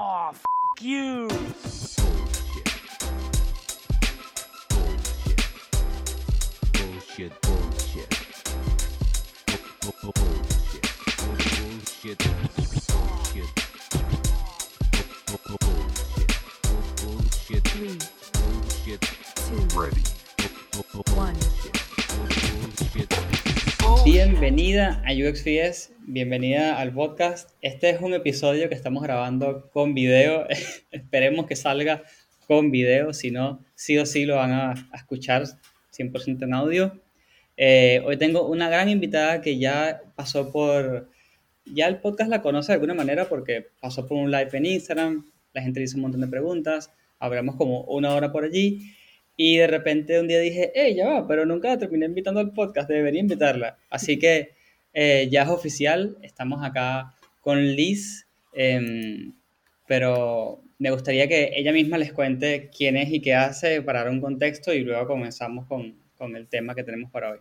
Oh, f you. Bullshit. Bullshit. Bullshit. Bullshit. Bullshit. Bullshit. Three, Bullshit. two, Ready. one. Bullshit. Bienvenida a UXPS, bienvenida al podcast. Este es un episodio que estamos grabando con video. Esperemos que salga con video, si no, sí o sí lo van a, escuchar 100% en audio. Eh, hoy tengo una gran invitada que ya pasó por, ya el podcast la conoce de alguna manera porque pasó por un live en Instagram, la gente le hizo un montón de preguntas, hablamos como una hora por allí y de repente un día dije, hey, ya va, pero nunca terminé invitando al podcast, debería invitarla. Así que eh, ya es oficial, estamos acá con Liz, em, pero me gustaría que ella misma les cuente quién es y qué hace para dar un contexto y luego comenzamos con, con el tema que tenemos para hoy.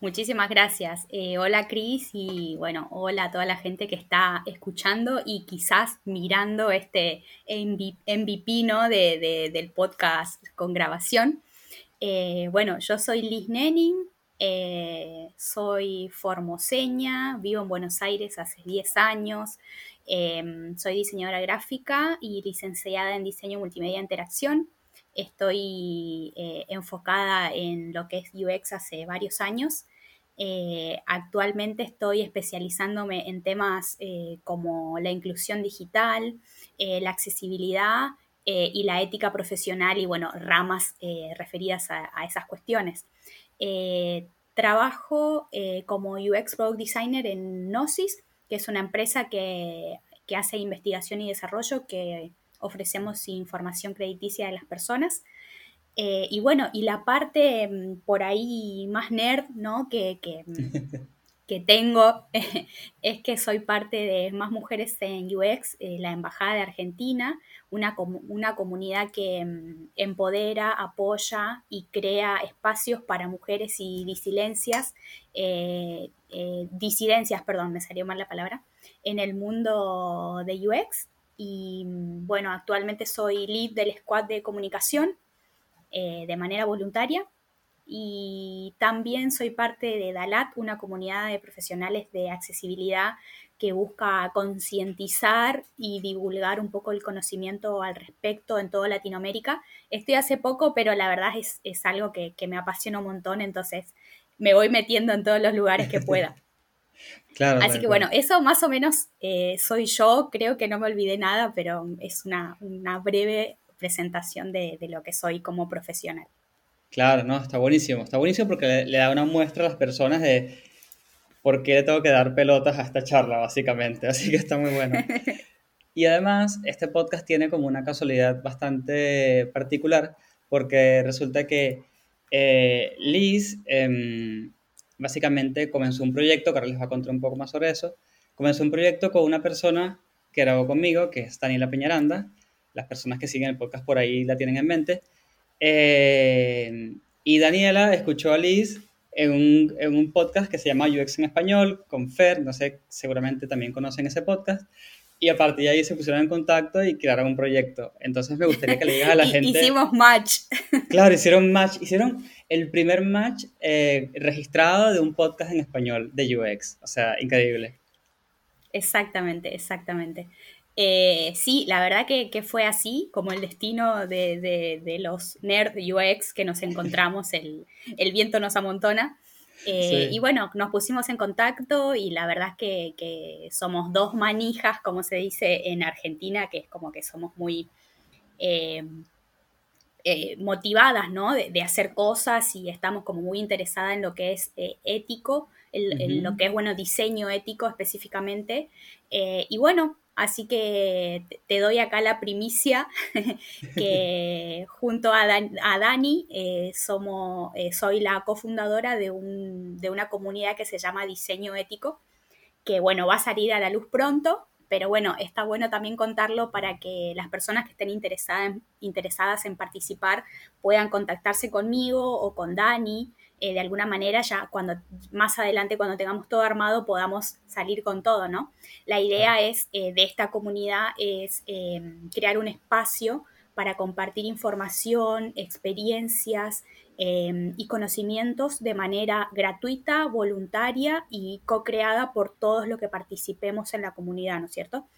Muchísimas gracias. Eh, hola Cris y bueno, hola a toda la gente que está escuchando y quizás mirando este MV MVP de- del podcast con grabación. Eh, bueno, yo soy Liz Nenning, eh, soy formoseña, vivo en Buenos Aires hace 10 años, eh, soy diseñadora gráfica y licenciada en diseño multimedia e interacción. Estoy eh, enfocada en lo que es UX hace varios años. Eh, actualmente estoy especializándome en temas como la inclusión digital, la accesibilidad y la ética profesional y, bueno, ramas referidas a esas cuestiones. Eh, trabajo eh, como UX Product Designer en Gnosis, que es una empresa que, que hace investigación y desarrollo que ofrecemos información crediticia de las personas. Eh, y bueno, y la parte mm, por ahí más nerd, ¿no? Que, que, que tengo es que soy parte de Más Mujeres en UX, eh, la Embajada de Argentina, una, una comunidad que mm, empodera, apoya y crea espacios para mujeres y disidencias, eh, eh, disidencias, perdón, me salió mal la palabra, en el mundo de UX. Y mm, bueno, actualmente soy lead del squad de comunicación de manera voluntaria y también soy parte de DALAT, una comunidad de profesionales de accesibilidad que busca concientizar y divulgar un poco el conocimiento al respecto en toda Latinoamérica. Estoy hace poco, pero la verdad es, es algo que, que me apasiona un montón, entonces me voy metiendo en todos los lugares que pueda. Claro. Así que bueno, eso más o menos eh, soy yo, creo que no me olvidé nada, pero es una, una breve presentación de, de lo que soy como profesional. Claro, no, está buenísimo. Está buenísimo porque le, le da una muestra a las personas de por qué le tengo que dar pelotas a esta charla, básicamente. Así que está muy bueno. Y además, este podcast tiene como una casualidad bastante particular porque resulta que eh, Liz em, básicamente comenzó un proyecto, que ahora les voy a contar un poco más sobre eso, comenzó un proyecto con una persona que grabó conmigo, que es Daniela Peñaranda. Las personas que siguen el podcast por ahí la tienen en mente. Eh, y Daniela escuchó a Liz en un, en un podcast que se llama UX en Español, con Fer, no sé, seguramente también conocen ese podcast. Y a partir de ahí se pusieron en contacto y crearon un proyecto. Entonces me gustaría que le digas a la gente... Hicimos match. Claro, hicieron match, hicieron el primer match eh, registrado de un podcast en español de UX. O sea, increíble. Exactamente, exactamente. Eh, sí, la verdad que, que fue así, como el destino de, de- de los nerd UX que nos encontramos, el, el viento nos amontona. Eh, Sí. Y bueno, nos pusimos en contacto y la verdad es que, que somos dos manijas, como se dice en Argentina, que es como que somos muy eh, motivadas, ¿no? De, de hacer cosas y estamos como muy interesadas en lo que es ético, en, en lo que es, bueno, diseño ético específicamente. Y bueno, así que te- doy acá la primicia que junto a, Dan- a Dani eh, eh, soy la cofundadora de, un, de una comunidad que se llama Diseño Ético, que bueno, va a salir a la luz pronto, pero bueno, está bueno también contarlo para que las personas que estén interesadas en participar puedan contactarse conmigo o con Dani eh, de alguna manera ya cuando más adelante, cuando tengamos todo armado, podamos salir con todo, ¿no? La idea es, eh, de esta comunidad es eh, crear un espacio para compartir información, experiencias y conocimientos de manera gratuita, voluntaria y co-creada por todos los que participemos en la comunidad, ¿no es cierto?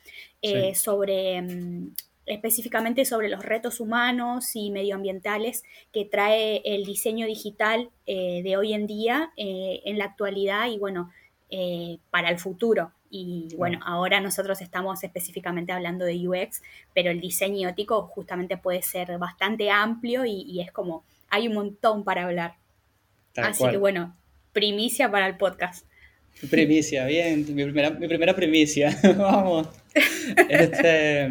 Sí. sobre mm, específicamente sobre los retos humanos y medioambientales que trae el diseño digital eh, de hoy en día, eh, en la actualidad y bueno, eh, para el futuro. Y bueno, ahora nosotros estamos específicamente hablando de UX, pero el diseño ótico justamente puede ser bastante amplio y, y es como, hay un montón para hablar. Tal Así cual. que bueno, primicia para el podcast. Primicia, bien, mi primera, mi primera primicia, vamos. Este,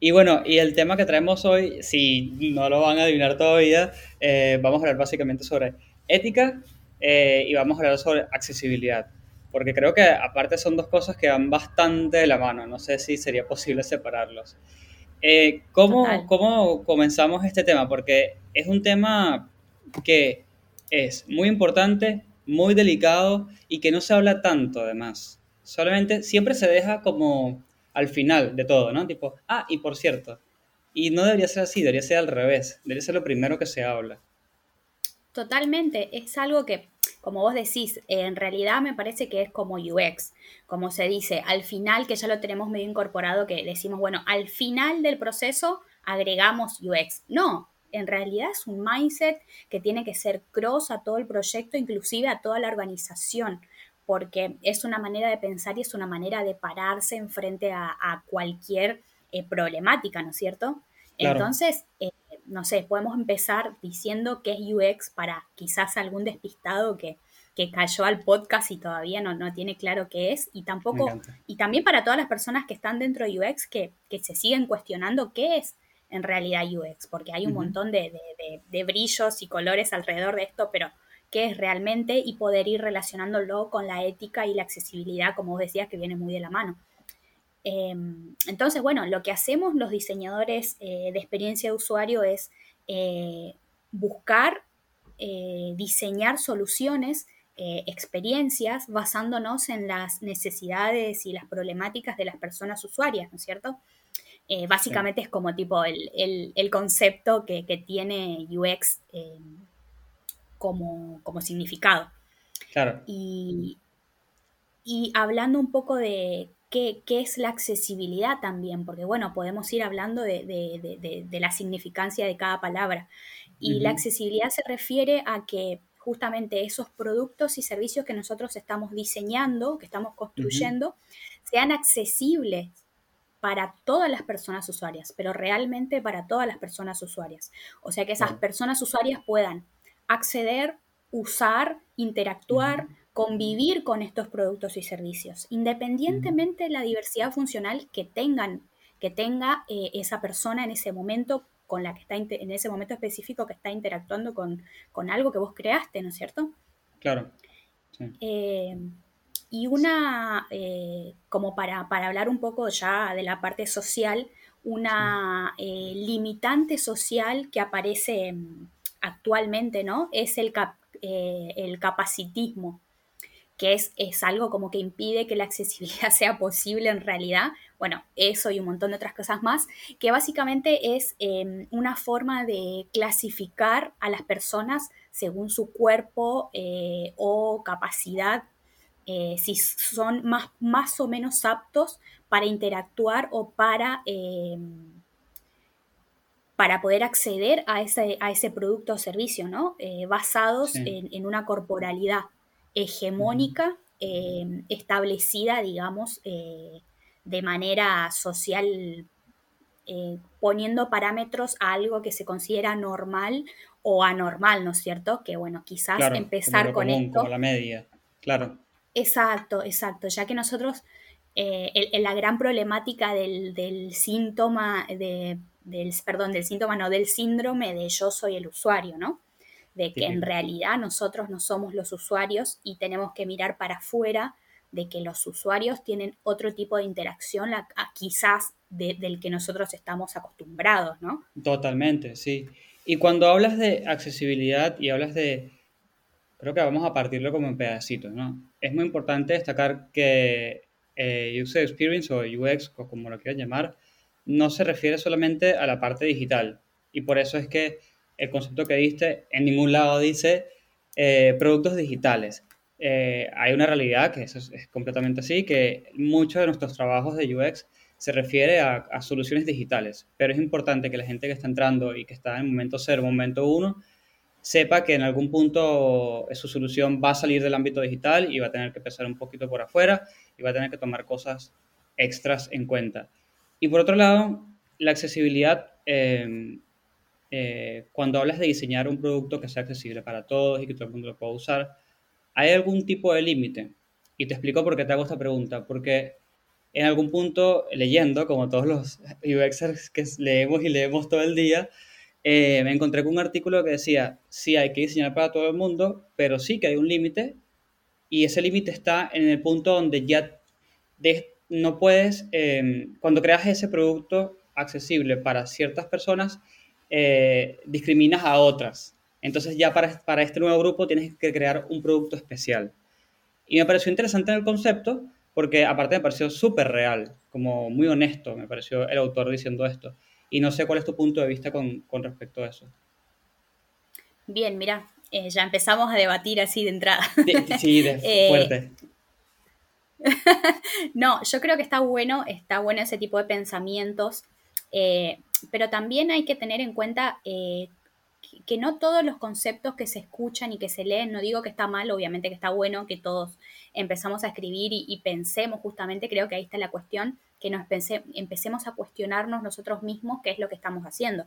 y bueno, y el tema que traemos hoy, si no lo van a adivinar todavía, eh, vamos a hablar básicamente sobre ética eh, y vamos a hablar sobre accesibilidad. Porque creo que aparte son dos cosas que van bastante de la mano, no sé si sería posible separarlos. Eh, ¿cómo. ¿Cómo comenzamos este tema? Porque es un tema que es muy importante, muy delicado y que no se habla tanto además. Solamente siempre se deja como al final de todo, ¿no? Tipo, ah, y por cierto. Y no debería ser así, debería ser al revés. Debería ser lo primero que se habla. Totalmente, es algo que, como vos decís, en realidad me parece que es como UX, como se dice, al final, que ya lo tenemos medio incorporado, que decimos, bueno, al final del proceso agregamos UX. No, en realidad es un mindset que tiene que ser cross a todo el proyecto, inclusive a toda la organización, porque es una manera de pensar y es una manera de pararse enfrente a, a cualquier eh, problemática, ¿no es cierto? Claro. Entonces, eh, no sé, podemos empezar diciendo qué es UX para quizás algún despistado que, que cayó al podcast y todavía no, no tiene claro qué es, y tampoco, y también para todas las personas que están dentro de UX que, que se siguen cuestionando qué es en realidad UX, porque hay un montón de, de- de- de brillos y colores alrededor de esto, pero qué es realmente y poder ir relacionándolo con la ética y la accesibilidad, como vos decías, que viene muy de la mano. Eh, entonces, bueno, lo que hacemos los diseñadores eh, de experiencia de usuario es eh, buscar, eh, diseñar soluciones, experiencias basándonos en las necesidades y las problemáticas de las personas usuarias, ¿no es cierto? Básicamente es como tipo el, el- el concepto que, que tiene UX eh, como, como significado. Claro, Y, y hablando un poco de qué, qué es la accesibilidad también, porque bueno, podemos ir hablando de, de- de- de- de la significancia de cada palabra. Y la accesibilidad se refiere a que justamente esos productos y servicios que nosotros estamos diseñando, que estamos construyendo, sean accesibles para todas las personas usuarias, pero realmente para todas las personas usuarias. O sea, que esas personas usuarias puedan acceder, usar, interactuar, convivir con estos productos y servicios, independientemente de la diversidad funcional que tengan, que tenga eh, esa persona en ese momento con la que está en ese momento específico que está interactuando con, con algo que vos creaste, ¿no es cierto? claro. Sí. Eh, y una, eh, como para, para hablar un poco ya de la parte social, una limitante social que aparece actualmente, ¿no? Es el, eh, el capacitismo, que es, es algo como que impide que la accesibilidad sea posible en realidad. Bueno, eso y un montón de otras cosas más, que básicamente es eh, una forma de clasificar a las personas según su cuerpo eh, o capacidad, eh, si son más, más o menos aptos para interactuar o para, eh, para poder acceder a ese, a ese producto o servicio, ¿no? Eh, basados Sí. en, en una corporalidad hegemónica eh, establecida, digamos, eh, de manera social, poniendo parámetros a algo que se considera normal o anormal, ¿no es cierto? Que bueno, quizás Claro, empezar como con común, esto. como la media. Claro, Exacto, exacto, ya que nosotros, el- el- la gran problemática del, del síntoma, de, del, perdón, del síntoma, no, del síndrome de yo soy el usuario, ¿no? De que en realidad nosotros no somos los usuarios y tenemos que mirar para afuera de que los usuarios tienen otro tipo de interacción, la- a- quizás de- del que nosotros estamos acostumbrados, ¿no? totalmente, sí. Y cuando hablas de accesibilidad y hablas de creo que vamos a partirlo como en pedacitos, ¿no? Es muy importante destacar que eh, User Experience o UX, o como lo quieras llamar, no se refiere solamente a la parte digital. Y por eso es que el concepto que diste en ningún lado dice eh, productos digitales. Eh, hay una realidad que es, completamente así, que muchos de nuestros trabajos de UX se refiere a, a, soluciones digitales, pero es importante que la gente que está entrando y que está en momento cero, momento uno, sepa que en algún punto su solución va a salir del ámbito digital y va a tener que empezar un poquito por afuera y va a tener que tomar cosas extras en cuenta. Y por otro lado, la accesibilidad, eh, eh, cuando hablas de diseñar un producto que sea accesible para todos y que todo el mundo lo pueda usar, ¿hay algún tipo de límite? Y te explico por qué te hago esta pregunta. Porque en algún punto, leyendo, como todos los UXers que leemos y leemos todo el día, eh, me encontré con un artículo que decía, sí hay que diseñar para todo el mundo, pero sí que hay un límite y ese límite está en el punto donde ya de, no puedes, eh, cuando creas ese producto accesible para ciertas personas, eh, discriminas a otras. Entonces ya para, para este nuevo grupo tienes que crear un producto especial. Y me pareció interesante el concepto porque aparte me pareció súper real, como muy honesto, me pareció el autor diciendo esto. Y no sé cuál es tu punto de vista con, con respecto a eso. Bien, mira, eh, ya empezamos a debatir así de entrada. Sí, de eh, fuerte. no, yo creo que está bueno, está bueno ese tipo de pensamientos, eh, pero también hay que tener en cuenta eh, que no todos los conceptos que se escuchan y que se leen, no digo que está mal, obviamente que está bueno que todos empezamos a escribir y, y pensemos justamente, creo que ahí está la cuestión, que nos pense, empecemos a cuestionarnos nosotros mismos qué es lo que estamos haciendo.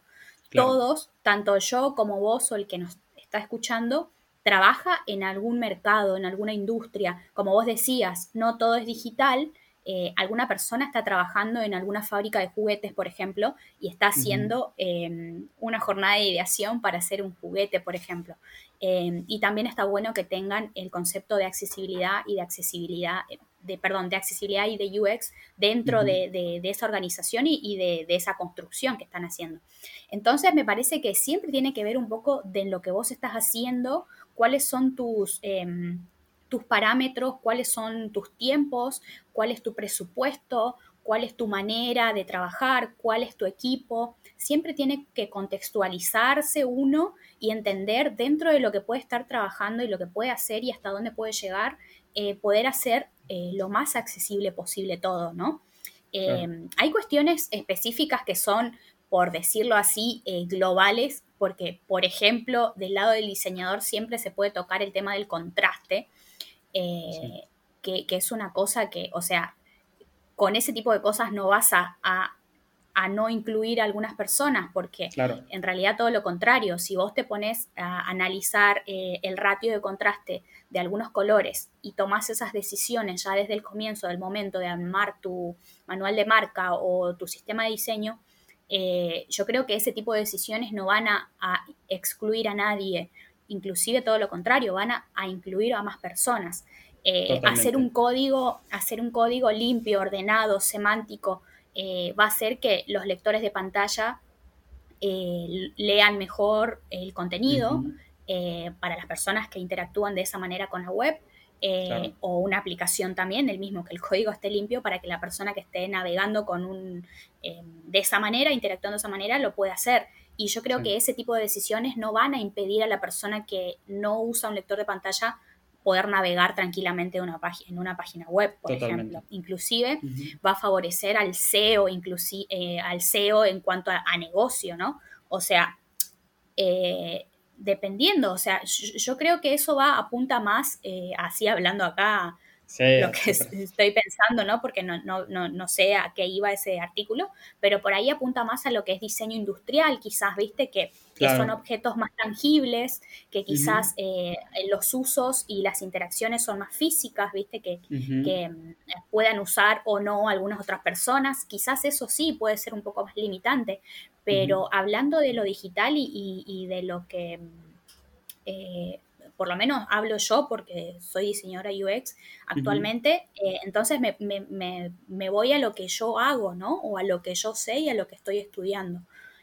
Claro. Todos, tanto yo como vos o el que nos está escuchando, trabaja en algún mercado, en alguna industria. Como vos decías, no todo es digital. Eh, alguna persona está trabajando en alguna fábrica de juguetes, por ejemplo, y está haciendo uh -huh. eh, una jornada de ideación para hacer un juguete, por ejemplo. Eh, y también está bueno que tengan el concepto de accesibilidad y de accesibilidad, de, perdón, de accesibilidad y de UX dentro uh -huh. de, de, de, esa organización y, y de, de, esa construcción que están haciendo. Entonces, me parece que siempre tiene que ver un poco de lo que vos estás haciendo, cuáles son tus, eh, tus parámetros, cuáles son tus tiempos, cuál es tu presupuesto, cuál es tu manera de trabajar, cuál es tu equipo. Siempre tiene que contextualizarse uno y entender dentro de lo que puede estar trabajando y lo que puede hacer y hasta dónde puede llegar, eh, poder hacer eh, lo más accesible posible todo, ¿no? Eh, claro. Hay cuestiones específicas que son, por decirlo así, eh, globales, porque, por ejemplo, del lado del diseñador siempre se puede tocar el tema del contraste, sí. que, que, es una cosa que, o sea, con ese tipo de cosas no vas a, a, a no incluir a algunas personas, porque claro. en realidad todo lo contrario, si vos te pones a analizar eh, el ratio de contraste de algunos colores y tomás esas decisiones ya desde el comienzo del momento de armar tu manual de marca o tu sistema de diseño, eh, yo creo que ese tipo de decisiones no van a, a, excluir a nadie, inclusive todo lo contrario, van a, a incluir a más personas. Eh, hacer un código, hacer un código limpio, ordenado, semántico, eh, va a hacer que los lectores de pantalla eh, lean mejor el contenido uh -huh. para las personas que interactúan de esa manera con la web. Claro. o una aplicación también, el mismo, que el código esté limpio para que la persona que esté navegando con un, de esa manera, interactuando de esa manera, lo pueda hacer. Y yo creo sí. que ese tipo de decisiones no van a impedir a la persona que no usa un lector de pantalla poder navegar tranquilamente una en una página web, por Totalmente. ejemplo. Inclusive uh -huh. va a favorecer al SEO, eh, al SEO en cuanto a, a, negocio, ¿no? O sea, eh, dependiendo, o sea, yo, yo, creo que eso va, apunta más, eh, así hablando acá Sí, lo que estoy pensando, ¿no? Porque no, no, no, no, sé a qué iba ese artículo, pero por ahí apunta más a lo que es diseño industrial, quizás, ¿viste? Que, claro. que son objetos más tangibles, que quizás uh -huh. eh, los usos y las interacciones son más físicas, ¿viste? Que, uh -huh. que mm, puedan usar o no algunas otras personas, quizás eso sí puede ser un poco más limitante, pero uh -huh. hablando de lo digital y, y, y de lo que... Mm, eh, por lo menos hablo yo porque soy diseñadora UX actualmente, uh -huh. eh, entonces me, me, me, me, voy a lo que yo hago, ¿no? O a lo que yo sé y a lo que estoy estudiando.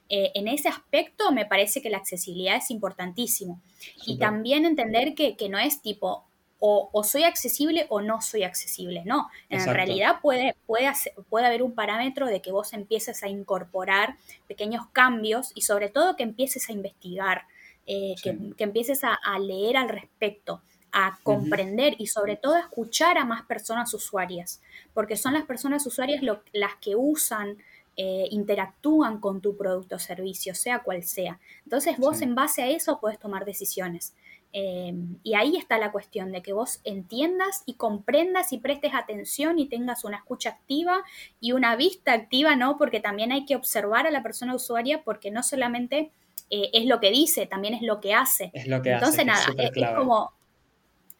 eh, en ese aspecto me parece que la accesibilidad es importantísimo. Y también entender que, que no es tipo o, o soy accesible o no soy accesible, no. En realidad puede, puede, hacer- puede haber un parámetro de que vos empieces a incorporar pequeños cambios y sobre todo que empieces a investigar, eh, que, Sí. que empieces a, a leer al respecto, a comprender y sobre todo a escuchar a más personas usuarias, porque son las personas usuarias lo- las que usan, eh, interactúan con tu producto o servicio, sea cual sea. Entonces vos Sí. en base a eso puedes tomar decisiones. Eh, y ahí está la cuestión de que vos entiendas y comprendas y prestes atención y tengas una escucha activa y una vista activa, ¿no? Porque también hay que observar a la persona usuaria porque no solamente eh, es lo que dice, también es lo que hace. Es lo que Entonces, hace, que es nada, es, es como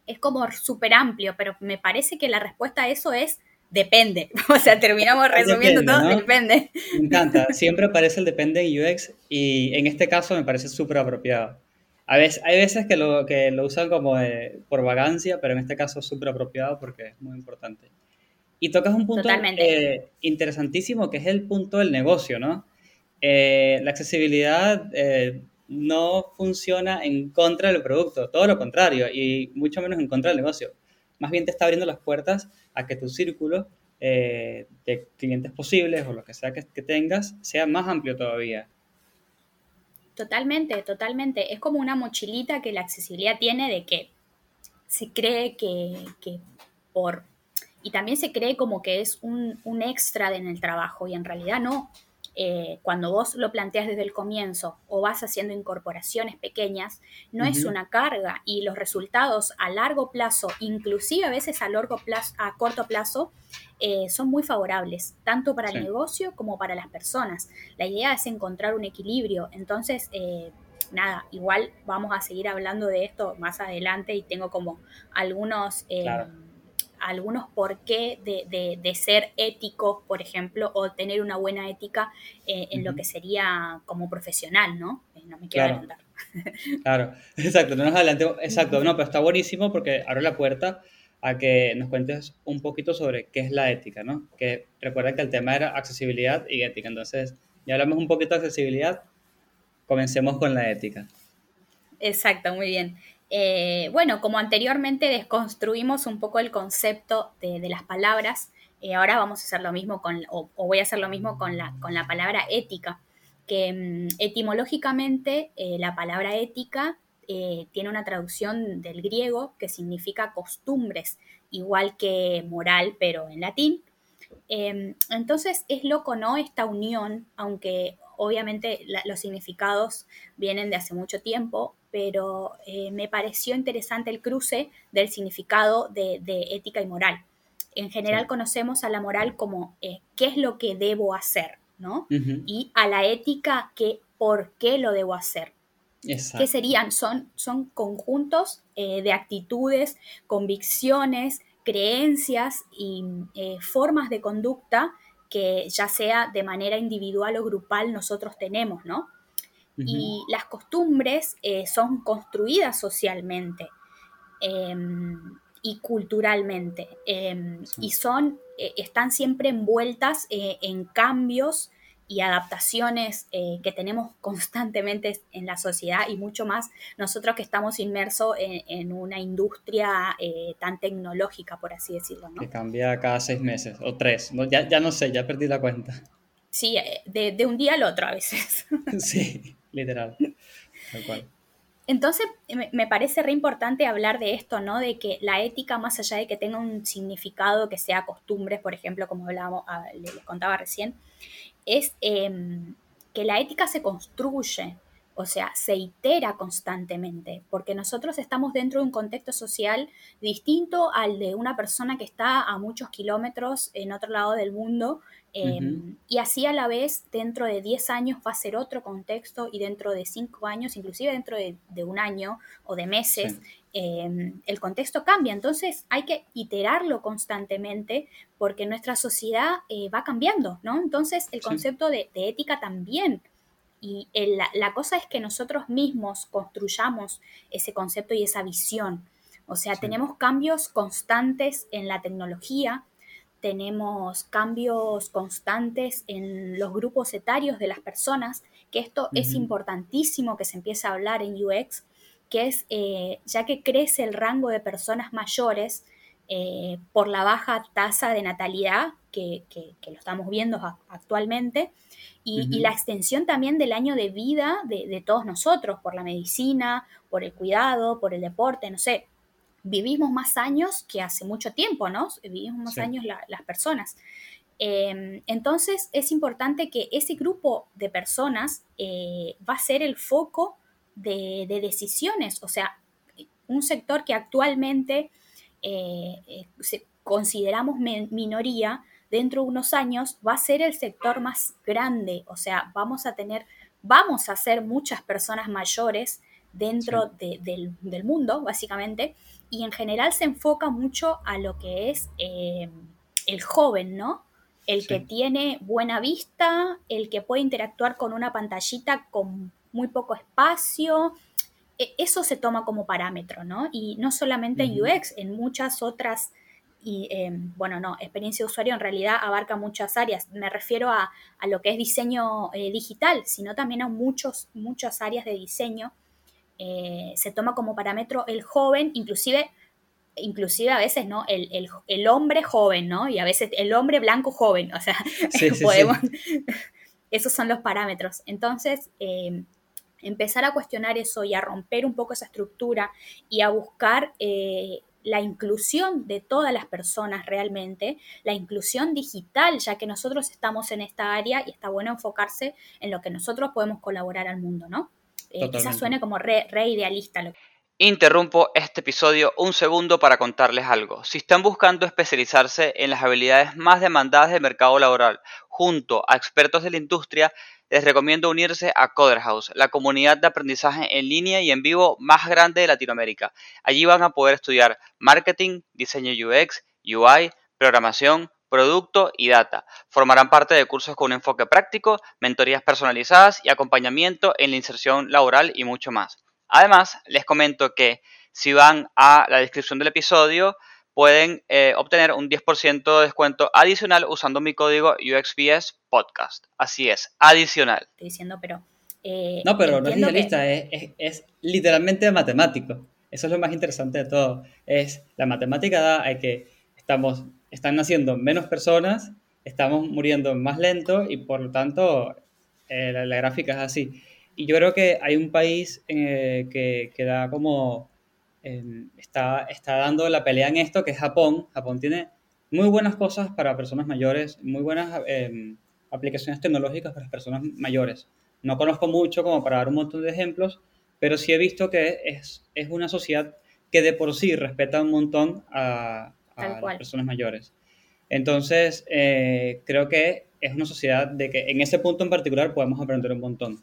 es como súper amplio, pero me parece que la respuesta a eso es depende. O sea, terminamos resumiendo Depende, todo, ¿no? depende. Me encanta. Siempre aparece el depende en UX y en este caso me parece súper apropiado. A veces, hay veces que lo, que lo usan como de- por vagancia, pero en este caso es súper apropiado porque es muy importante. Y tocas un punto eh, interesantísimo que es el punto del negocio, ¿no? Eh, la accesibilidad eh, no funciona en contra del producto, todo lo contrario, y mucho menos en contra del negocio. Más bien te está abriendo las puertas a que tu círculo eh, de clientes posibles o lo que sea que, que tengas sea más amplio todavía. Totalmente, totalmente. Es como una mochilita que la accesibilidad tiene de que se cree que, que por... Y también se cree como que es un, un extra en el trabajo y en realidad no. Eh, cuando vos lo planteas desde el comienzo o vas haciendo incorporaciones pequeñas, no es una carga y los resultados a largo plazo, inclusive a veces a, largo plazo, a corto plazo, eh, son muy favorables, tanto para Sí. el negocio como para las personas. La idea es encontrar un equilibrio. Entonces, eh, nada, igual vamos a seguir hablando de esto más adelante y tengo como algunos, eh, Claro. Algunos por qué de, de- de ser ético, por ejemplo, o tener una buena ética eh, en lo que sería como profesional, ¿no? Eh, no me quiero Claro. adelantar. Claro, exacto, no nos adelantemos, exacto, no, pero está buenísimo porque abre la puerta a que nos cuentes un poquito sobre qué es la ética, ¿no? Que recuerda que el tema era accesibilidad y ética, entonces ya hablamos un poquito de accesibilidad, comencemos con la ética. Exacto, muy bien. Eh, bueno, como anteriormente desconstruimos un poco el concepto de, las palabras, eh, ahora vamos a hacer lo mismo con, o, voy a hacer lo mismo con la, con la palabra ética, que mm, etimológicamente eh, la palabra ética tiene una traducción del griego que significa costumbres, igual que moral, pero en latín. Eh, entonces es loco, ¿no? Esta unión, aunque obviamente los significados vienen de hace mucho tiempo, pero eh, me pareció interesante el cruce del significado de, de ética y moral. En general Sí. conocemos a la moral como eh, qué es lo que debo hacer, ¿no? Y a la ética que por qué lo debo hacer. ¿Qué Exacto. serían? Son, son conjuntos eh, de actitudes, convicciones, creencias y formas de conducta que ya sea de manera individual o grupal nosotros tenemos, ¿no? Y las costumbres eh, son construidas socialmente eh, y culturalmente Sí. y son, eh, están siempre envueltas eh, en cambios y adaptaciones eh, que tenemos constantemente en la sociedad y mucho más nosotros que estamos inmersos en, en una industria eh, tan tecnológica, por así decirlo, ¿no? Que cambia cada seis meses o tres, no, ya, ya no sé, ya perdí la cuenta. Sí, de, de un día al otro a veces. Sí, literal, tal cual. Entonces, me, parece re importante hablar de esto, ¿no? De que la ética, más allá de que tenga un significado que sea costumbres, por ejemplo, como hablábamos, ah, les les contaba recién, es em, que la ética se construye, o sea, se itera constantemente, porque nosotros estamos dentro de un contexto social distinto al de una persona que está a muchos kilómetros en otro lado del mundo, em, y así a la vez dentro de 10 años va a ser otro contexto y dentro de 5 años, inclusive dentro de, de un año o de meses, Sí. eh, el contexto cambia. Entonces hay que iterarlo constantemente porque nuestra sociedad eh, va cambiando, ¿no? Entonces el Sí. concepto de, de ética también. Y el- la, la cosa es que nosotros mismos construyamos ese concepto y esa visión. O sea, Sí. tenemos cambios constantes en la tecnología, tenemos cambios constantes en los grupos etarios de las personas, que esto es importantísimo que se empiece a hablar en UX, que es eh, ya que crece el rango de personas mayores eh, por la baja tasa de natalidad que, que- que lo estamos viendo actualmente, y, la extensión también del año de vida de, de todos nosotros, por la medicina, por el cuidado, por el deporte, no sé, vivimos más años que hace mucho tiempo, ¿no? Vivimos más Sí. años la- las personas. Eh, entonces es importante que ese grupo de personas eh, va a ser el foco de, de decisiones, o sea, un sector que actualmente eh, eh, consideramos minoría, dentro de unos años va a ser el sector más grande, o sea, vamos a tener, vamos a ser muchas personas mayores dentro de- del, del mundo, básicamente, y en general se enfoca mucho a lo que es eh, el joven, ¿no? El Sí. que tiene buena vista, el que puede interactuar con una pantallita con muy poco espacio. E- Eso se toma como parámetro, ¿no? Y no solamente en. UX, en muchas otras, y, eh, bueno, no, experiencia de usuario en realidad abarca muchas áreas. Me refiero a, a lo que es diseño eh, digital, sino también a muchos, muchas áreas de diseño. Eh, se toma como parámetro el joven, inclusive inclusive a veces, ¿no? El, el- el hombre joven, ¿no? Y a veces el hombre blanco joven, o sea, Sí, sí, podemos... Esos son los parámetros. Entonces, eh, empezar a cuestionar eso y a romper un poco esa estructura y a buscar eh, la inclusión de todas las personas realmente, la inclusión digital, ya que nosotros estamos en esta área y está bueno enfocarse en lo que nosotros podemos colaborar al mundo, ¿no? Eh, quizás suene como re, re idealista lo que Interrumpo este episodio un segundo para contarles algo. Si están buscando especializarse en las habilidades más demandadas del mercado laboral junto a expertos de la industria, les recomiendo unirse a Coderhouse, la comunidad de aprendizaje en línea y en vivo más grande de Latinoamérica. Allí van a poder estudiar marketing, diseño UX, UI, programación, producto y data. Formarán parte de cursos con un enfoque práctico, mentorías personalizadas y acompañamiento en la inserción laboral y mucho más. Además, les comento que si van a la descripción del episodio, pueden eh, obtener un 10% de descuento adicional usando mi código UXPS Podcast. Así es, adicional. estoy diciendo, pero... eh, No, pero no es entiendo que- idealista, es, es- es literalmente matemático. Eso es lo más interesante de todo. Es la matemática da a que estamos, están naciendo menos personas, estamos muriendo más lento y por lo tanto eh, la, la gráfica es así. Y yo creo que hay un país eh, que, que da como eh, está, está dando la pelea en esto, que es Japón. Japón tiene muy buenas cosas para personas mayores, muy buenas eh, aplicaciones tecnológicas para las personas mayores. No conozco mucho como para dar un montón de ejemplos, pero sí he visto que es, es una sociedad que de por sí respeta un montón a, a las personas mayores. Entonces, eh, creo que es una sociedad de que en ese punto en particular podemos aprender un montón.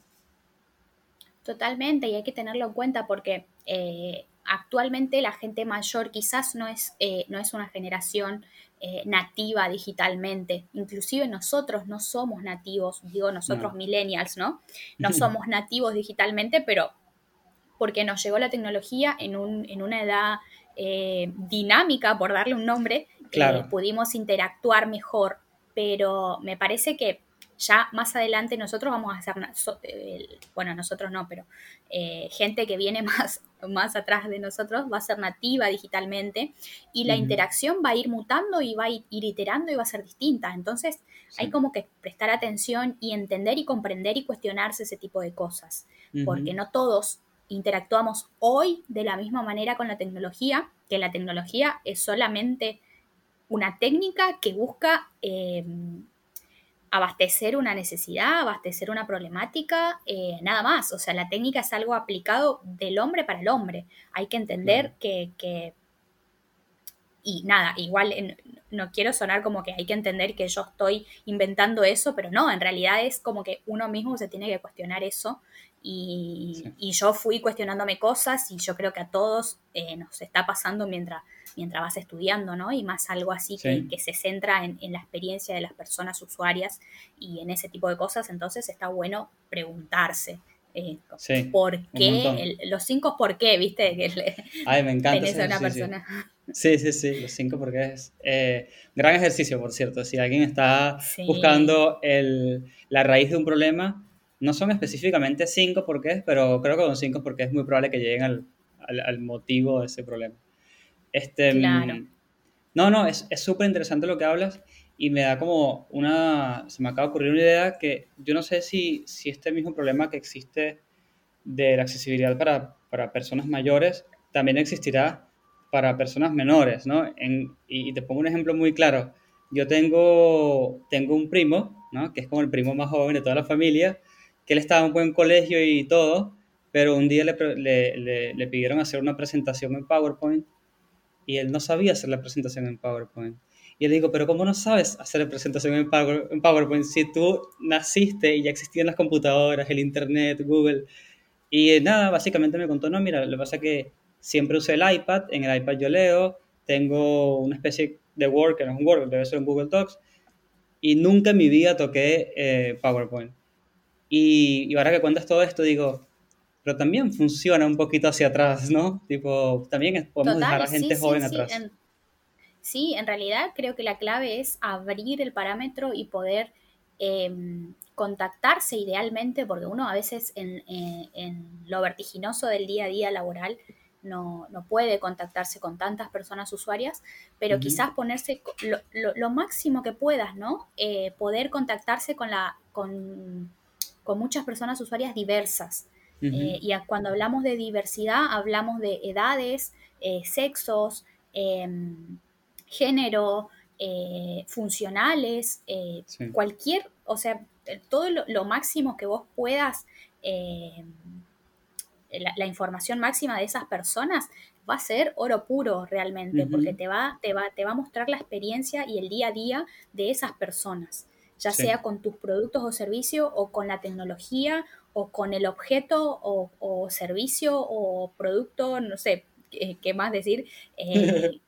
Totalmente, y hay que tenerlo en cuenta porque eh, actualmente la gente mayor quizás no es, eh, no es una generación eh, nativa digitalmente. Inclusive nosotros no somos nativos, digo nosotros No. millennials, ¿no? No somos nativos digitalmente, pero porque nos llegó la tecnología en, un, en una edad eh, dinámica, por darle un nombre, Claro. pudimos interactuar mejor, pero me parece que ya más adelante nosotros vamos a eh, bueno, nosotros no, pero eh, gente que viene más, más atrás de nosotros va a ser nativa digitalmente y la interacción va a ir mutando y va a ir iterando y va a ser distinta. Entonces hay como que prestar atención y entender y comprender y cuestionarse ese tipo de cosas porque no todos interactuamos hoy de la misma manera con la tecnología, que la tecnología es solamente una técnica que busca eh, abastecer una necesidad, abastecer una problemática, eh, nada más. O sea, la técnica es algo aplicado del hombre para el hombre. Hay que entender que, que- Y nada, igual en- no quiero sonar como que hay que entender que yo estoy inventando eso, pero no, en realidad es como que uno mismo se tiene que cuestionar eso. Y, Sí. y yo fui cuestionándome cosas y yo creo que a todos eh, nos está pasando mientras, mientras vas estudiando, ¿no? Y más algo así que, que se centra en, en la experiencia de las personas usuarias y en ese tipo de cosas, entonces está bueno preguntarse eh, Sí, ¿Por qué? El- los cinco por qué, ¿viste? Que le- Ay, me encanta tenés ese a una persona. Sí, sí, sí, los cinco porque es eh, gran ejercicio, por cierto. Si alguien está Sí. buscando el, la raíz de un problema, no son específicamente cinco porqués, pero creo que con cinco porque es muy probable que lleguen al, al, al motivo de ese problema. Este, mm, Claro. No, no, es es súper interesante lo que hablas y me da como una, se me acaba de ocurrir una idea que yo no sé si, si este mismo problema que existe de la accesibilidad para, para personas mayores también existirá para personas menores, ¿no? En- y, te pongo un ejemplo muy claro. Yo tengo, tengo un primo, ¿no? Que es como el primo más joven de toda la familia, que él estaba en un buen colegio y todo, pero un día le, le- le pidieron hacer una presentación en PowerPoint y él no sabía hacer la presentación en PowerPoint. Y le digo, pero ¿cómo no sabes hacer presentación en, Power- en PowerPoint si tú naciste y ya existían las computadoras, el Internet, Google? Y nada, básicamente me contó, no, mira, lo que pasa es que siempre usé el iPad, en el iPad yo leo, tengo una especie de Word, que no es un Word, debe ser un Google Docs, y nunca en mi vida toqué eh, PowerPoint. Y, y ahora que cuentas todo esto, digo, pero también funciona un poquito hacia atrás, ¿no? Tipo, también podemos dejar a Total, gente sí, joven sí, atrás. Sí, en realidad creo que la clave es abrir el parámetro y poder em, contactarse idealmente, porque uno a veces en, en- en lo vertiginoso del día a día laboral no, no puede contactarse con tantas personas usuarias, pero quizás ponerse lo, lo- lo máximo que puedas, ¿no? Eh, poder contactarse con, la, con, con muchas personas usuarias diversas. Eh, y a- cuando hablamos de diversidad, hablamos de edades, eh, sexos, em, género, eh, funcionales, eh, Sí. cualquier, o sea, todo lo, lo máximo que vos puedas, eh, la, la información máxima de esas personas va a ser oro puro realmente, porque te va, te, va, te va a mostrar la experiencia y el día a día de esas personas, ya Sí. sea con tus productos o servicios o con la tecnología o con el objeto o, o servicio o producto, no sé qué, qué más decir,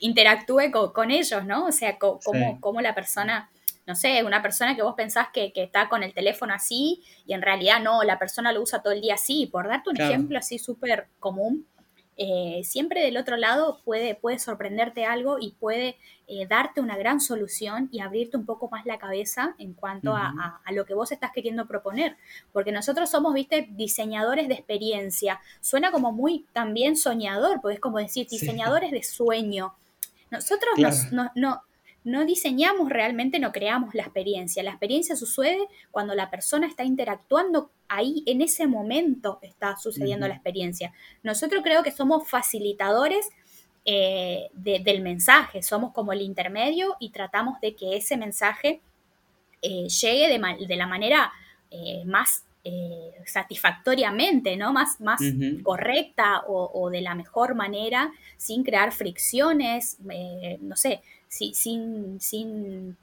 interactúe co- con, ellos, ¿no? O sea, cómo, Sí. cómo la persona, no sé, una persona que vos pensás que, que está con el teléfono así y en realidad no, la persona lo usa todo el día así. Por darte un Claro. ejemplo así súper común, eh, siempre del otro lado puede, puede sorprenderte algo y puede eh, darte una gran solución y abrirte un poco más la cabeza en cuanto a, Ujú. a- a lo que vos estás queriendo proponer. Porque nosotros somos, viste, diseñadores de experiencia. Suena como muy también soñador, porque es como decir, Sí. diseñadores de sueño. Nosotros Claro. no, no, no diseñamos realmente, no creamos la experiencia. La experiencia sucede cuando la persona está interactuando ahí, en ese momento está sucediendo la experiencia. Nosotros creo que somos facilitadores eh, de- del mensaje, somos como el intermedio y tratamos de que ese mensaje eh, llegue de la manera eh, más eh, satisfactoriamente, ¿no? Más, más correcta o, o de la mejor manera, sin crear fricciones, eh, no sé, si- sin, sin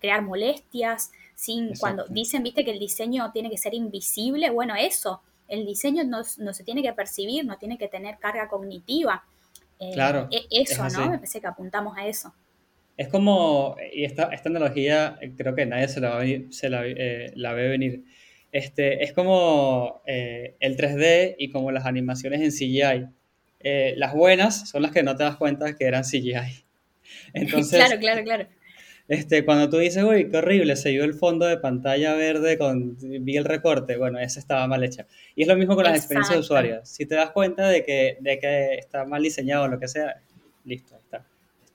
crear molestias, sin cuando dicen, viste, que el diseño tiene que ser invisible, bueno, eso, el diseño no, no se tiene que percibir, no tiene que tener carga cognitiva. Eh, Claro, e- eso, es ¿no? Me parece que apuntamos a eso. Es como, y esta, esta analogía creo que nadie se la, va se la, la ve venir. Este, es como eh, el 3D y como las animaciones en CGI. Eh, las buenas son las que no te das cuenta que eran CGI. Entonces, claro, claro, claro. este, cuando tú dices, uy, qué horrible, se vio el fondo de pantalla verde con, vi el recorte, bueno, esa estaba mal hecha. Y es lo mismo con las experiencias de Exacto. usuarios. Si te das cuenta de que, de que está mal diseñado o lo que sea, listo, ahí está,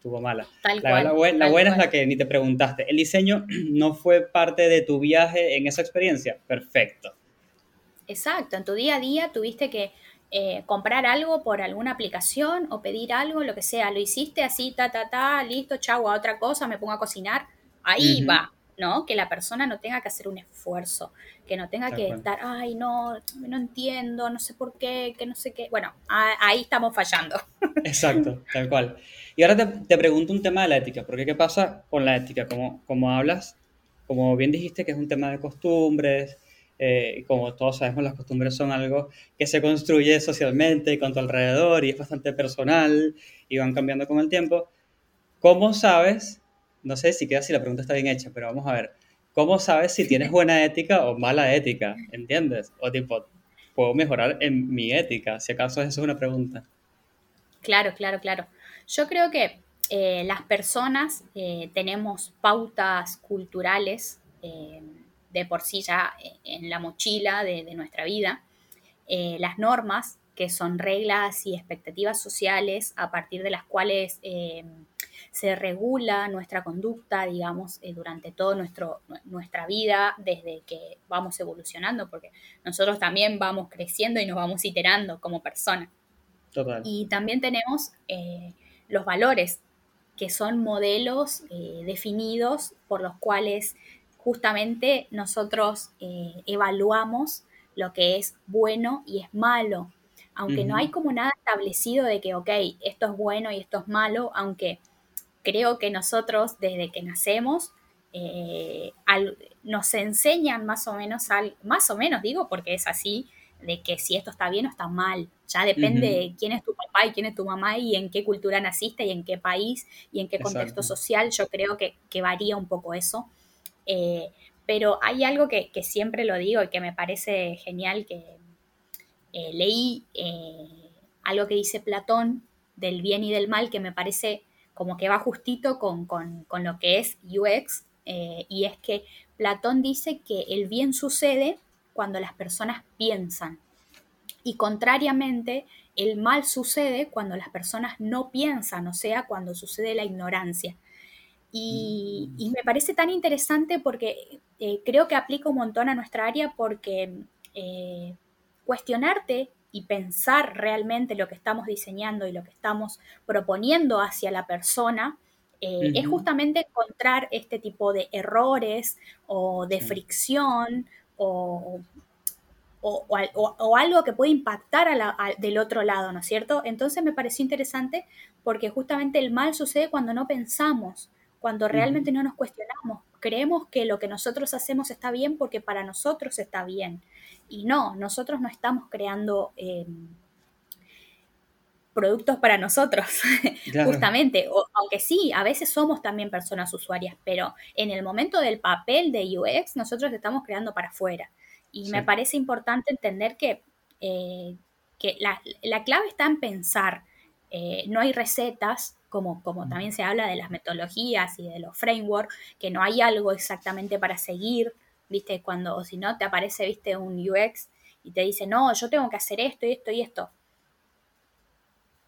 estuvo mala. Tal La, cual. la buen- la tal buena es la que ni te preguntaste. ¿El diseño no fue parte de tu viaje en esa experiencia? Perfecto. Exacto, en tu día a día tuviste que eh, comprar algo por alguna aplicación o pedir algo, lo que sea, lo hiciste así, ta, ta, ta, listo, chau, a otra cosa, me pongo a cocinar, ahí va, ¿no? Que la persona no tenga que hacer un esfuerzo, que no tenga que estar, ay, no, no entiendo, no sé por qué, que no sé qué. Bueno, a- ahí estamos fallando. Exacto, tal cual. Y ahora te, te pregunto un tema de la ética, porque ¿qué pasa con la ética? Como, como hablas, como bien dijiste que es un tema de costumbres, eh, y como todos sabemos, las costumbres son algo que se construye socialmente con tu alrededor y es bastante personal y van cambiando con el tiempo. ¿Cómo sabes? No sé si queda si la pregunta está bien hecha, pero vamos a ver. ¿cómo sabes si tienes buena ética o mala ética? ¿Entiendes? O tipo, ¿puedo mejorar en mi ética? Si acaso esa es una pregunta. Claro, claro, claro. Yo creo que eh, las personas eh, tenemos pautas culturales eh, de por sí ya en la mochila de, nuestra vida. Las normas, que son reglas y expectativas sociales a partir de las cuales se regula nuestra conducta, digamos, eh, durante toda nuestra vida, desde que vamos evolucionando, porque nosotros también vamos creciendo y nos vamos iterando como personas. Total. Y también tenemos eh, los valores, que son modelos eh, definidos por los cuales justamente nosotros evaluamos lo que es bueno y es malo. Aunque no hay como nada establecido de que, ok, esto es bueno y esto es malo, aunque creo que nosotros desde que nacemos eh, al- nos enseñan más o menos, al, más o menos digo porque es así, de que si esto está bien o está mal. Ya depende de quién es tu papá y quién es tu mamá y en qué cultura naciste y en qué país y en qué contexto social. Yo creo que, que varía un poco eso. Eh, pero hay algo que, que siempre lo digo y que me parece genial, que eh, leí algo que dice Platón del bien y del mal, que me parece como que va justito con, con- con lo que es UX, eh, y es que Platón dice que el bien sucede cuando las personas piensan, y contrariamente, el mal sucede cuando las personas no piensan, o sea, cuando sucede la ignorancia. Y, y me parece tan interesante porque eh, creo que aplica un montón a nuestra área porque eh, cuestionarte y pensar realmente lo que estamos diseñando y lo que estamos proponiendo hacia la persona eh, es justamente encontrar este tipo de errores o de fricción o, o, o al- o- o algo que puede impactar a la- a- del otro lado, ¿no es cierto? Entonces me pareció interesante porque justamente el mal sucede cuando no pensamos, cuando realmente no nos cuestionamos. Creemos que lo que nosotros hacemos está bien porque para nosotros está bien. Y no, nosotros no estamos creando eh, productos para nosotros, Claro. justamente. O- aunque sí, a veces somos también personas usuarias, pero en el momento del papel de UX, nosotros estamos creando para afuera. Y Sí. me parece importante entender que, eh, que la, la clave está en pensar. Eh, no hay recetas, como, como también se habla de las metodologías y de los frameworks, que no hay algo exactamente para seguir, ¿viste? Cuando, o si no, te aparece, ¿viste? Un UX y te dice, no, yo tengo que hacer esto y esto y esto.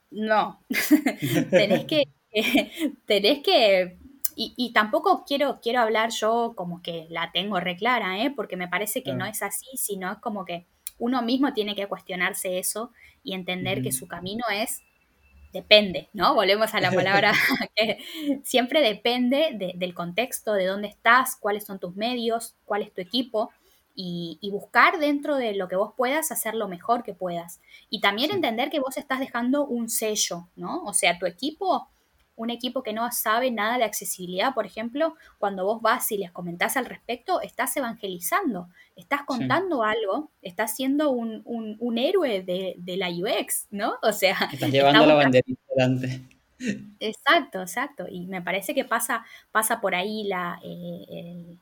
No, tenés que, tenés que, y, y tampoco quiero, quiero hablar yo como que la tengo reclara, ¿eh? porque me parece que no es así, sino es como que uno mismo tiene que cuestionarse eso y entender que su camino es, depende, ¿no? Volvemos a la palabra que siempre depende de- del contexto, de dónde estás, cuáles son tus medios, cuál es tu equipo. Y, y buscar dentro de lo que vos puedas hacer lo mejor que puedas. Y también Sí. entender que vos estás dejando un sello, ¿no? O sea, tu equipo, un equipo que no sabe nada de accesibilidad, por ejemplo, cuando vos vas y les comentás al respecto, estás evangelizando, estás Sí. contando algo, estás siendo un, un- un héroe de, de la UX, ¿no? O sea, Estás llevando la banderita delante. Exacto, exacto. Y me parece que pasa, pasa por ahí la, eh, el, eh,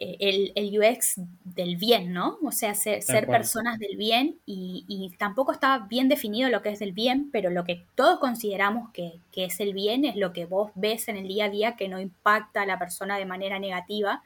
el- el UX del bien, ¿no? O sea, ser, ser personas del bien y, y tampoco está bien definido lo que es del bien, pero lo que todos consideramos que, que es el bien es lo que vos ves en el día a día que no impacta a la persona de manera negativa,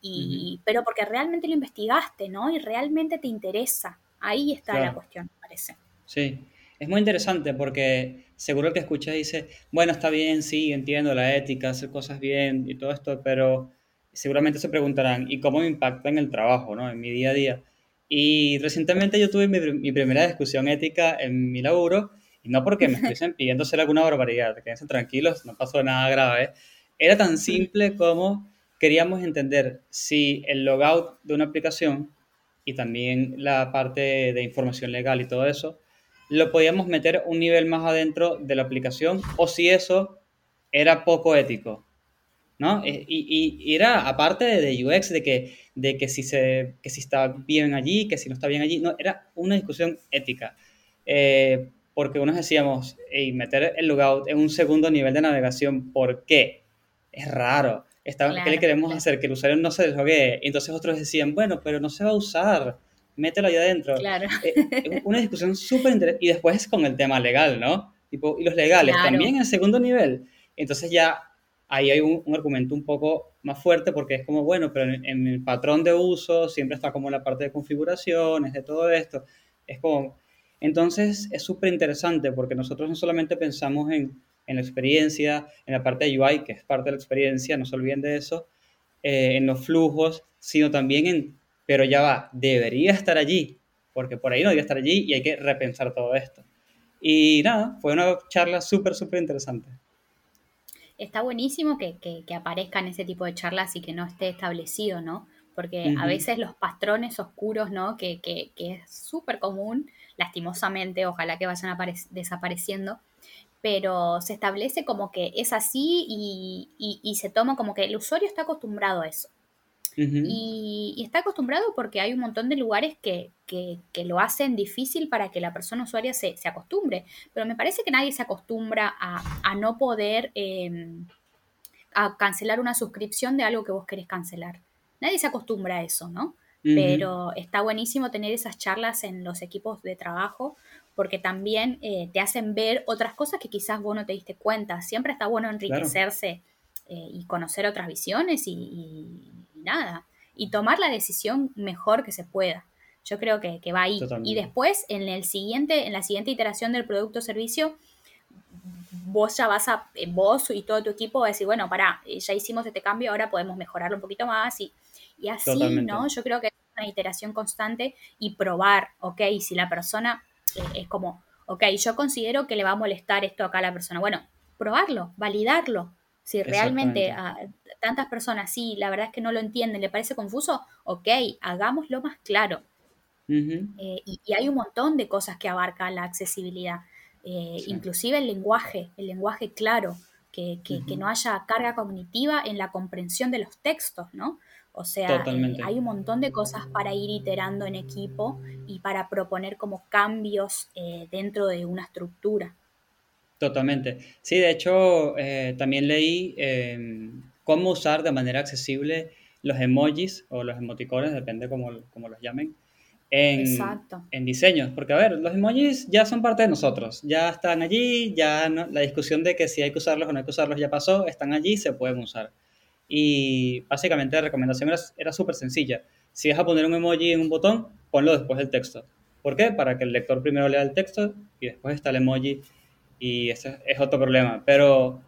y, pero porque realmente lo investigaste, ¿no? Y realmente te interesa. Ahí está la cuestión, me parece. Sí, es muy interesante porque seguro el que escucha dice, bueno, está bien, sí, entiendo la ética, hacer cosas bien y todo esto, pero seguramente se preguntarán, ¿y cómo me impacta en el trabajo, ¿no? En mi día a día. Y recientemente yo tuve mi, pr- mi primera discusión ética en mi laburo, y no porque me estuviesen pidiendo hacer alguna barbaridad, quédense tranquilos, no pasó nada grave. Era tan simple como queríamos entender si el logout de una aplicación y también la parte de información legal y todo eso, lo podíamos meter un nivel más adentro de la aplicación o si eso era poco ético, ¿no? Eh, Y, y- y era aparte de, de UX, de que, de que si, se, que si está bien allí, que si no está bien allí, no, era una discusión ética. Eh, porque unos decíamos, "Ey, meter el logout en un segundo nivel de navegación, ¿por qué? Es raro. Está, ¿Qué le Claro, queremos claro. hacer? Que el usuario no se deslogue. Entonces otros decían, bueno, pero no se va a usar, mételo ahí adentro. Claro. Eh, una discusión súper interesante. Y después con el tema legal, ¿no? Tipo, y los legales Claro. también en segundo nivel. Entonces ya ahí hay un, argumento un poco más fuerte porque es como, bueno, pero en, en el patrón de uso siempre está como la parte de configuraciones, de todo esto. Es como, entonces es súper interesante porque nosotros no solamente pensamos en, en la experiencia, en la parte de UI, que es parte de la experiencia, no se olviden de eso, eh, en los flujos, sino también en, pero ya va, debería estar allí, porque por ahí no debería estar allí y hay que repensar todo esto. Y nada, fue una charla súper, súper interesante. Está buenísimo que, que, que aparezcan ese tipo de charlas y que no esté establecido, ¿no? Porque a veces los patrones oscuros, ¿no? Que, que, que es súper común, lastimosamente, ojalá que vayan apare- desapareciendo, pero se establece como que es así y, y- y se toma como que el usuario está acostumbrado a eso. Y, y está acostumbrado porque hay un montón de lugares que, que- que lo hacen difícil para que la persona usuaria se, se acostumbre. Pero me parece que nadie se acostumbra a, a no poder eh, a cancelar una suscripción de algo que vos querés cancelar. Nadie se acostumbra a eso, ¿no? Pero está buenísimo tener esas charlas en los equipos de trabajo porque también eh, te hacen ver otras cosas que quizás vos no te diste cuenta. Siempre está bueno enriquecerse eh, y conocer otras visiones y nada. Y tomar la decisión mejor que se pueda. Yo creo que, que va ahí. Y después, en el siguiente, en la siguiente iteración del producto o servicio, vos ya vas a, eh, vos y todo tu equipo va a decir, bueno, pará, eh, ya hicimos este cambio, ahora podemos mejorarlo un poquito más y, y así, Totalmente. ¿no? Yo creo que es una iteración constante y probar, ok, si la persona eh, es como, ok, yo considero que le va a molestar esto acá a la persona, bueno, probarlo, validarlo. Si realmente a tantas personas, sí, la verdad es que no lo entienden, le parece confuso, ok, hagámoslo más claro. Eh, y, y hay un montón de cosas que abarca la accesibilidad, eh, Sí. inclusive el lenguaje, el lenguaje claro, que, que- no haya carga cognitiva en la comprensión de los textos, ¿no? O sea, eh, hay un montón de cosas para ir iterando en equipo y para proponer como cambios dentro de una estructura. Totalmente. Sí, de hecho, eh, también leí eh, cómo usar de manera accesible los emojis o los emoticones, depende cómo, cómo los llamen, en, en diseños. Porque, a ver, los emojis ya son parte de nosotros, ya están allí, ya no- la discusión de que si hay que usarlos o no hay que usarlos ya pasó, están allí, se pueden usar. Y básicamente la recomendación era, era súper sencilla. Si vas a poner un emoji en un botón, ponlo después del texto. ¿Por qué? Para que el lector primero lea el texto y después está el emoji y ese es otro problema. Pero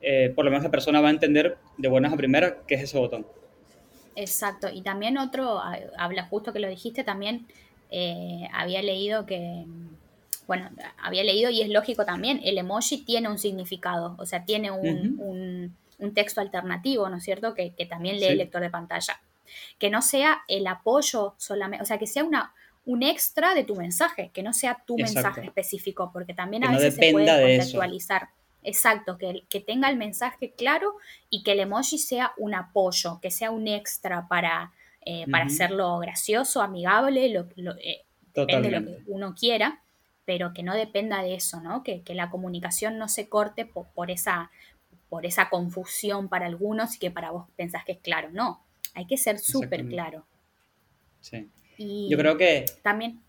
eh, por lo menos la persona va a entender de buenas a primeras qué es ese botón. Exacto, y también otro, a- habla justo que lo dijiste, también eh, había leído que, bueno, había leído y es lógico también, el emoji tiene un significado, o sea, tiene un, un- un texto alternativo, ¿no es cierto? Que, que también lee Sí. el lector de pantalla. Que no sea el apoyo solamente, o sea, que sea una, un extra de tu mensaje, que no sea tu Exacto. mensaje específico, porque también Que a no veces se puede eso. contextualizar. Exacto, que, que tenga el mensaje claro y que el emoji sea un apoyo, que sea un extra para, eh, para hacerlo gracioso, amigable, lo, lo- eh, depende de lo que uno quiera, pero que no dependa de eso, ¿no? Que, que la comunicación no se corte po- por, esa, por esa confusión para algunos y que para vos pensás que es claro. No, hay que ser súper claro. Sí. Y Yo creo que... también...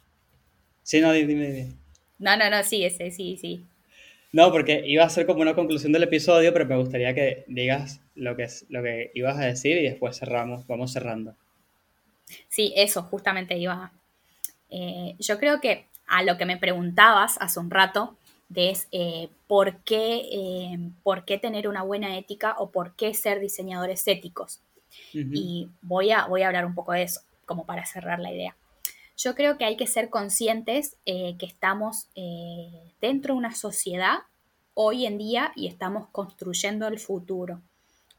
Sí, no, dime, dime. No, no, no, sí, ese, sí, sí. No, porque iba a ser como una conclusión del episodio, pero me gustaría que digas lo que, es, lo que ibas a decir y después cerramos, vamos cerrando. Sí, eso justamente iba. Eh, yo creo que a lo que me preguntabas hace un rato, de es eh, ¿por, qué, eh, por qué tener una buena ética o por qué ser diseñadores éticos. Y voy a, voy a hablar un poco de eso, como para cerrar la idea. Yo creo que hay que ser conscientes eh, que estamos eh, dentro de una sociedad hoy en día y estamos construyendo el futuro.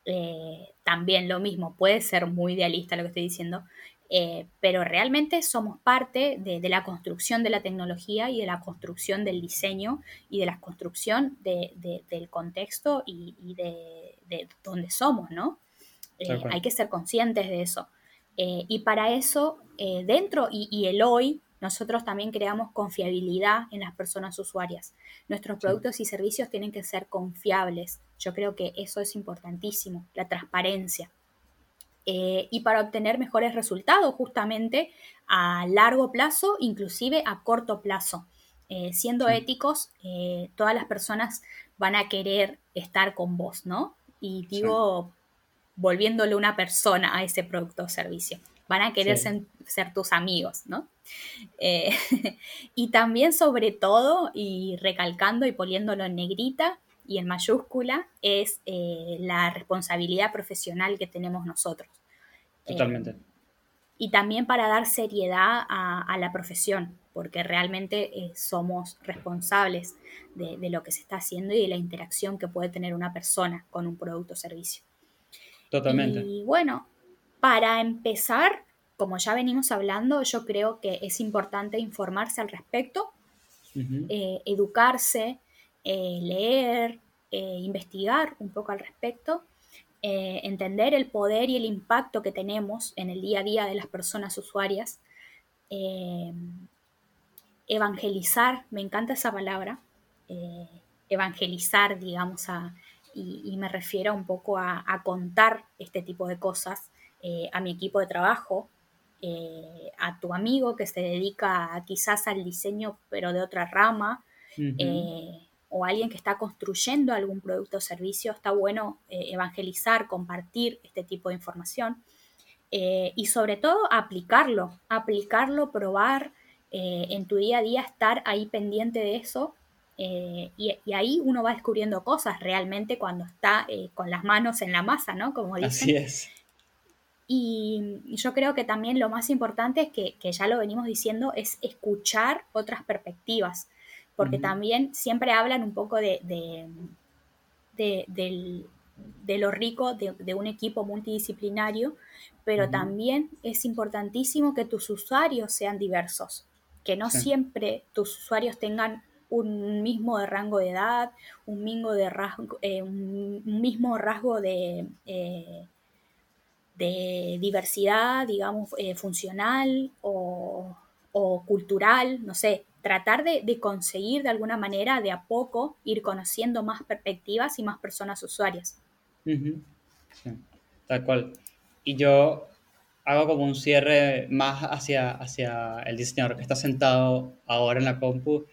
Eh, también lo mismo, puede ser muy idealista lo que estoy diciendo, eh, pero realmente somos parte de, de, la construcción de la tecnología y de la construcción del diseño y de la construcción de, de, del contexto y, y de, donde somos, ¿no? Eh, hay que ser conscientes de eso. Eh, y para eso, eh, dentro y, y, el hoy, nosotros también creamos confiabilidad en las personas usuarias. Nuestros productos y servicios tienen que ser confiables. Yo creo que eso es importantísimo, la transparencia. Eh, y para obtener mejores resultados justamente a largo plazo, inclusive a corto plazo. Eh, siendo éticos, eh, todas las personas van a querer estar con vos, ¿no? Y digo, volviéndole una persona a ese producto o servicio. Van a querer Sí. ser, ser tus amigos, ¿no? Eh, y también, sobre todo, y recalcando y poniéndolo en negrita y en mayúscula, es eh, la responsabilidad profesional que tenemos nosotros. Eh, Totalmente. y también para dar seriedad a, a la profesión, porque realmente somos responsables de, de lo que se está haciendo y de la interacción que puede tener una persona con un producto o servicio. Totalmente. Y bueno, para empezar, como ya venimos hablando, yo creo que es importante informarse al respecto, eh, educarse, eh, leer, eh, investigar un poco al respecto, entender el poder y el impacto que tenemos en el día a día de las personas usuarias, evangelizar, me encanta esa palabra, evangelizar, digamos, a- y, y me refiero un poco a, a contar este tipo de cosas eh, a mi equipo de trabajo, eh, a tu amigo que se dedica quizás al diseño pero de otra rama, Ujú. eh, o alguien que está construyendo algún producto o servicio, está bueno eh, evangelizar, compartir este tipo de información y sobre todo aplicarlo, aplicarlo, probar en tu día a día, estar ahí pendiente de eso. Eh, y, y ahí uno va descubriendo cosas realmente cuando está eh, con las manos en la masa, ¿no? Como dicen. Así es. Y yo creo que también lo más importante es que, que ya lo venimos diciendo, es escuchar otras perspectivas, porque también siempre hablan un poco de, de, de- del- de lo rico de, de un equipo multidisciplinario, pero también es importantísimo que tus usuarios sean diversos, que no Sí. siempre tus usuarios tengan un mismo rango de edad, un de rasgo, eh, un, mismo rasgo de, eh, de diversidad, digamos, eh, funcional o, cultural, no sé, tratar de, conseguir de alguna manera de a poco ir conociendo más perspectivas y más personas usuarias. Ujú. Sí, tal cual. Y yo hago como un cierre más hacia, hacia el diseñador que está sentado ahora en la compu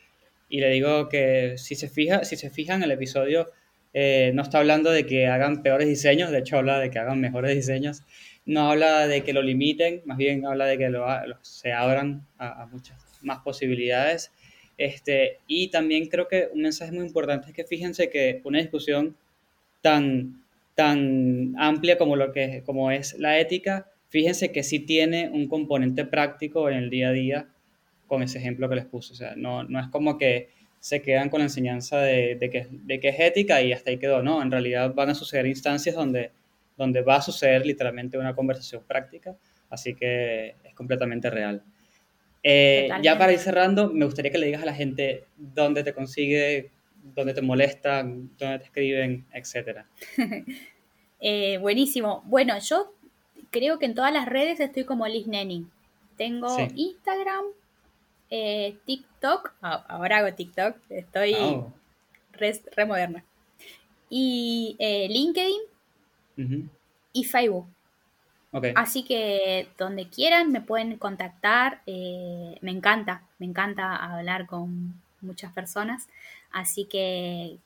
y le digo que si se fija, si se fijan el episodio eh, no está hablando de que hagan peores diseños, de hecho habla de que hagan mejores diseños, no habla de que lo limiten, más bien habla de que lo, lo- se abran a, a muchas más posibilidades. Este, y también creo que un mensaje muy importante es que fíjense que una discusión tan, tan amplia como, lo que, como es la ética, fíjense que sí tiene un componente práctico en el día a día con ese ejemplo que les puse. O sea, no, no es como que se quedan con la enseñanza de, de que, de que es ética y hasta ahí quedó. No, en realidad van a suceder instancias donde, donde va a suceder literalmente una conversación práctica, así que es completamente real. Eh, ya para ir cerrando, me gustaría que le digas a la gente dónde te consigue, dónde te molestan, dónde te escriben, etcétera. Eh, buenísimo. Bueno, yo creo que en todas las redes estoy como Liz Nenning. Tengo Sí. Instagram, eh, TikTok, ah, ahora hago TikTok, estoy Oh, re, re moderna. Y eh, LinkedIn y Facebook. ok. Así que donde quieran me pueden contactar. eh, me encanta, me encanta hablar con muchas personas. Así que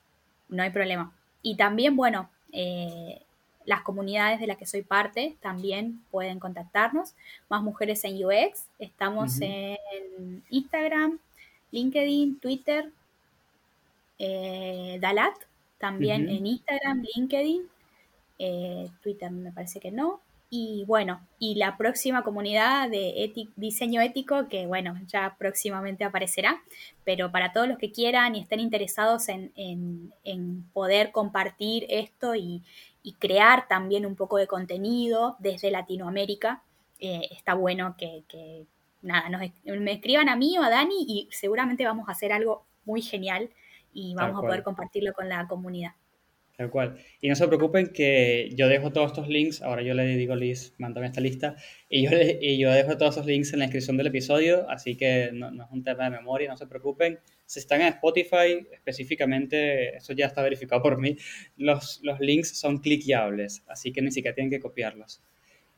no hay problema. Y también, bueno, eh, las comunidades de las que soy parte también pueden contactarnos. Más mujeres en UX. Estamos en Instagram, LinkedIn, Twitter, eh, Dalat, también en Instagram, LinkedIn, eh, Twitter me parece que no. Y bueno, y la próxima comunidad de diseño ético, que bueno, ya próximamente aparecerá, pero para todos los que quieran y estén interesados en, en- en poder compartir esto y, y crear también un poco de contenido desde Latinoamérica, eh, está bueno que, que, nada, nos, me escriban a mí o a Dani y seguramente vamos a hacer algo muy genial y vamos a poder compartirlo con la comunidad. Tal cual. Y no se preocupen que yo dejo todos estos links, ahora yo le digo Liz, mándame esta lista, y yo, le- y yo dejo todos esos links en la descripción del episodio, así que no, no es un tema de memoria, no se preocupen. Si están en Spotify, específicamente, eso ya está verificado por mí, los, los links son cliqueables, así que ni siquiera tienen que copiarlos.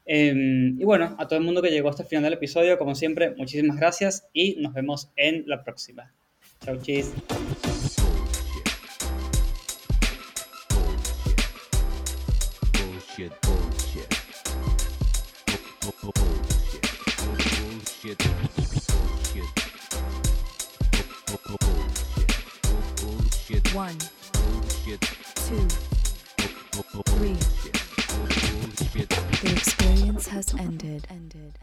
Em, y bueno, a todo el mundo que llegó hasta el final del episodio, como siempre, muchísimas gracias y nos vemos en la próxima. Chau, chis. Bullshit, bullshit. Bu- bu- Bullshit. Bullshit. Bullshit. Bu- bu- Bullshit. One, Bullshit. two, Three. Bullshit. the experience has ended. Ended.